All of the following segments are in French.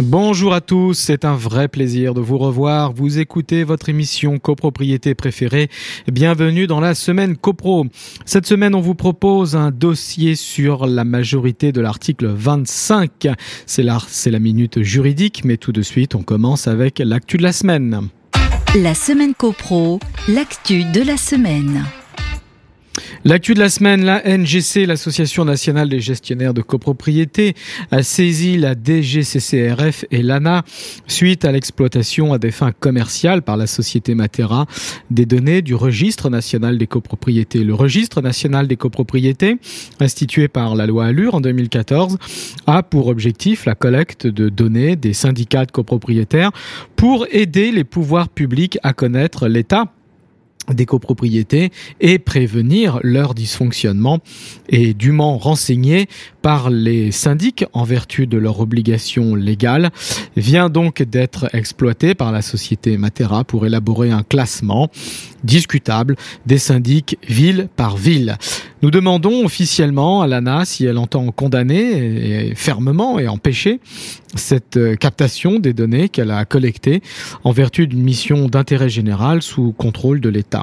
Bonjour à tous, c'est un vrai plaisir de vous revoir. Vous écoutez votre émission copropriété préférée. Bienvenue dans la semaine copro. Cette semaine, on vous propose un dossier sur la majorité de l'article 25. C'est la, c'est la minute juridique, mais tout de suite, on commence avec l'actu de la semaine. La semaine copro, l'actu de la semaine. L'actu de la semaine, la NGC, l'Association nationale des gestionnaires de copropriété, a saisi la DGCCRF et l'ANA suite à l'exploitation à des fins commerciales par la société Matera des données du registre national des copropriétés. Le registre national des copropriétés, institué par la loi Allure en 2014, a pour objectif la collecte de données des syndicats de copropriétaires pour aider les pouvoirs publics à connaître l'état des copropriétés et prévenir leur dysfonctionnement et dûment renseigné par les syndics en vertu de leur obligation légale vient donc d'être exploité par la société Matera pour élaborer un classement discutable des syndics ville par ville. Nous demandons officiellement à l'ANA si elle entend condamner fermement et empêcher cette euh, captation des données qu'elle a collectées en vertu d'une mission d'intérêt général sous contrôle de l'État.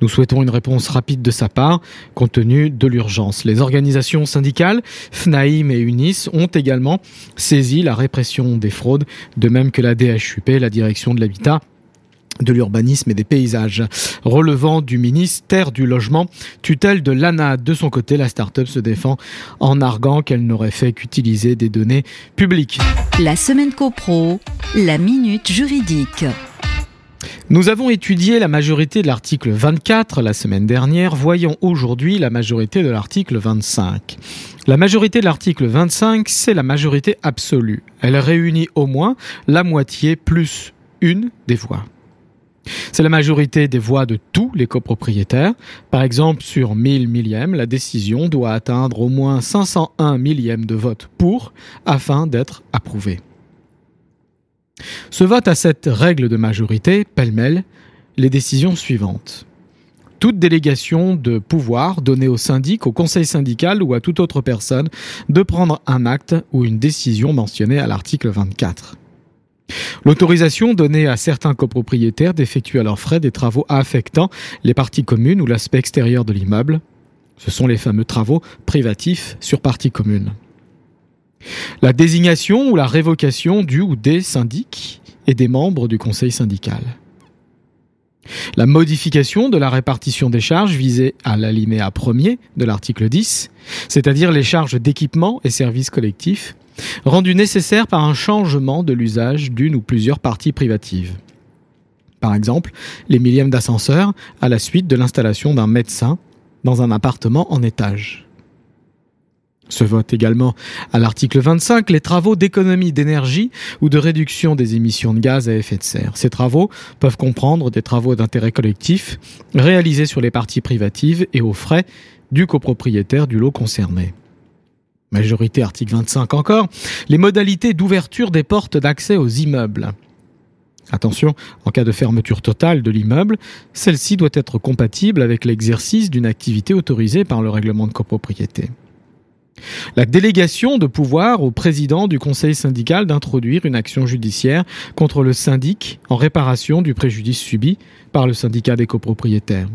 Nous souhaitons une réponse rapide de sa part compte tenu de l'urgence. Les organisations syndicales, FNAIM et UNIS, ont également saisi la répression des fraudes, de même que la DHUP, la direction de l'habitat de l'urbanisme et des paysages, relevant du ministère du Logement, tutelle de l'ANA. De son côté, la start-up se défend en arguant qu'elle n'aurait fait qu'utiliser des données publiques. La semaine copro, la minute juridique. Nous avons étudié la majorité de l'article 24 la semaine dernière, voyons aujourd'hui la majorité de l'article 25. La majorité de l'article 25, c'est la majorité absolue. Elle réunit au moins la moitié plus une des voix. C'est la majorité des voix de tous les copropriétaires. Par exemple, sur 1000 millièmes, la décision doit atteindre au moins 501 millièmes de vote pour afin d'être approuvée. Ce vote a cette règle de majorité, pêle-mêle, les décisions suivantes. Toute délégation de pouvoir donnée au syndic, au conseil syndical ou à toute autre personne de prendre un acte ou une décision mentionnée à l'article 24. L'autorisation donnée à certains copropriétaires d'effectuer à leurs frais des travaux affectant les parties communes ou l'aspect extérieur de l'immeuble. Ce sont les fameux travaux privatifs sur partie commune. La désignation ou la révocation du ou des syndics et des membres du conseil syndical. La modification de la répartition des charges visée à l'alinéa premier de l'article 10, c'est-à-dire les charges d'équipement et services collectifs, rendu nécessaire par un changement de l'usage d'une ou plusieurs parties privatives. Par exemple, les millièmes d'ascenseur à la suite de l'installation d'un médecin dans un appartement en étage. Se vote également à l'article 25 les travaux d'économie d'énergie ou de réduction des émissions de gaz à effet de serre. Ces travaux peuvent comprendre des travaux d'intérêt collectif réalisés sur les parties privatives et aux frais du copropriétaire du lot concerné. Majorité article 25 encore, les modalités d'ouverture des portes d'accès aux immeubles. Attention, en cas de fermeture totale de l'immeuble, celle-ci doit être compatible avec l'exercice d'une activité autorisée par le règlement de copropriété. La délégation de pouvoir au président du conseil syndical d'introduire une action judiciaire contre le syndic en réparation du préjudice subi par le syndicat des copropriétaires.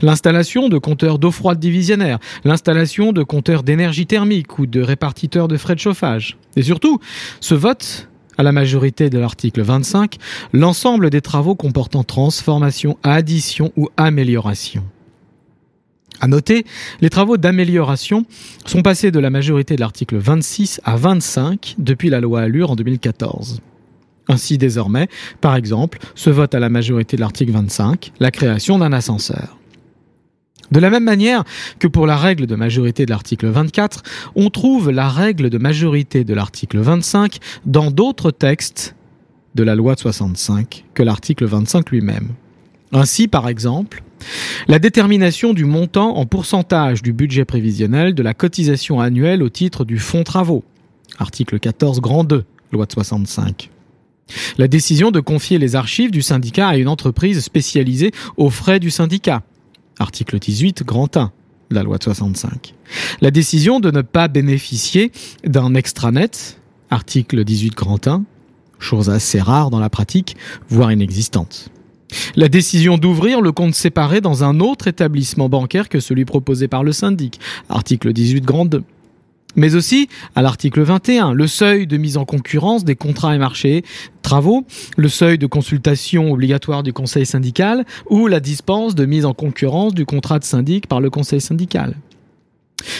L'installation de compteurs d'eau froide divisionnaire, l'installation de compteurs d'énergie thermique ou de répartiteurs de frais de chauffage. Et surtout, ce vote à la majorité de l'article 25 l'ensemble des travaux comportant transformation, addition ou amélioration. À noter, les travaux d'amélioration sont passés de la majorité de l'article 26 à 25 depuis la loi Allure en 2014. Ainsi désormais, par exemple, se vote à la majorité de l'article 25 la création d'un ascenseur. De la même manière que pour la règle de majorité de l'article 24, on trouve la règle de majorité de l'article 25 dans d'autres textes de la loi de 65 que l'article 25 lui-même. Ainsi, par exemple, la détermination du montant en pourcentage du budget prévisionnel de la cotisation annuelle au titre du fonds travaux, article 14 grand 2 loi de 65. La décision de confier les archives du syndicat à une entreprise spécialisée aux frais du syndicat, article 18, grand 1 de la loi de 65. La décision de ne pas bénéficier d'un extranet, article 18, grand 1, chose assez rare dans la pratique, voire inexistante. La décision d'ouvrir le compte séparé dans un autre établissement bancaire que celui proposé par le syndic, article 18 grand 2. Mais aussi, à l'article 21, le seuil de mise en concurrence des contrats et marchés travaux, le seuil de consultation obligatoire du conseil syndical ou la dispense de mise en concurrence du contrat de syndic par le conseil syndical.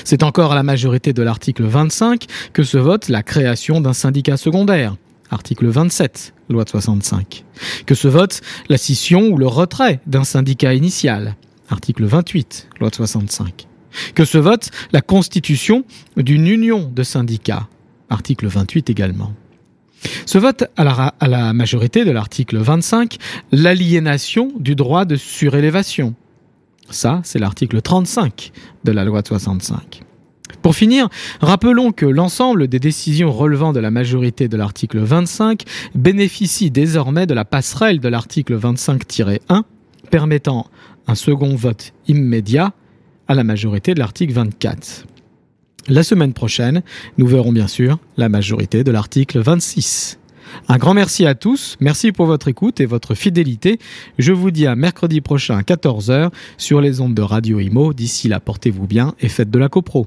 C'est encore à la majorité de l'article 25 que se vote la création d'un syndicat secondaire, article 27, loi de 65, que se vote la scission ou le retrait d'un syndicat initial, article 28, loi de 65, que se vote la constitution d'une union de syndicats, article 28 également. Se vote à la, à la majorité de l'article 25 l'aliénation du droit de surélévation. Ça, c'est l'article 35 de la loi de 65. Pour finir, rappelons que l'ensemble des décisions relevant de la majorité de l'article 25 bénéficient désormais de la passerelle de l'article 25-1 permettant un second vote immédiat à la majorité de l'article 24. La semaine prochaine, nous verrons bien sûr la majorité de l'article 26. Un grand merci à tous, merci pour votre écoute et votre fidélité. Je vous dis à mercredi prochain à 14h sur les ondes de Radio Imo. D'ici là, portez-vous bien et faites de la copro.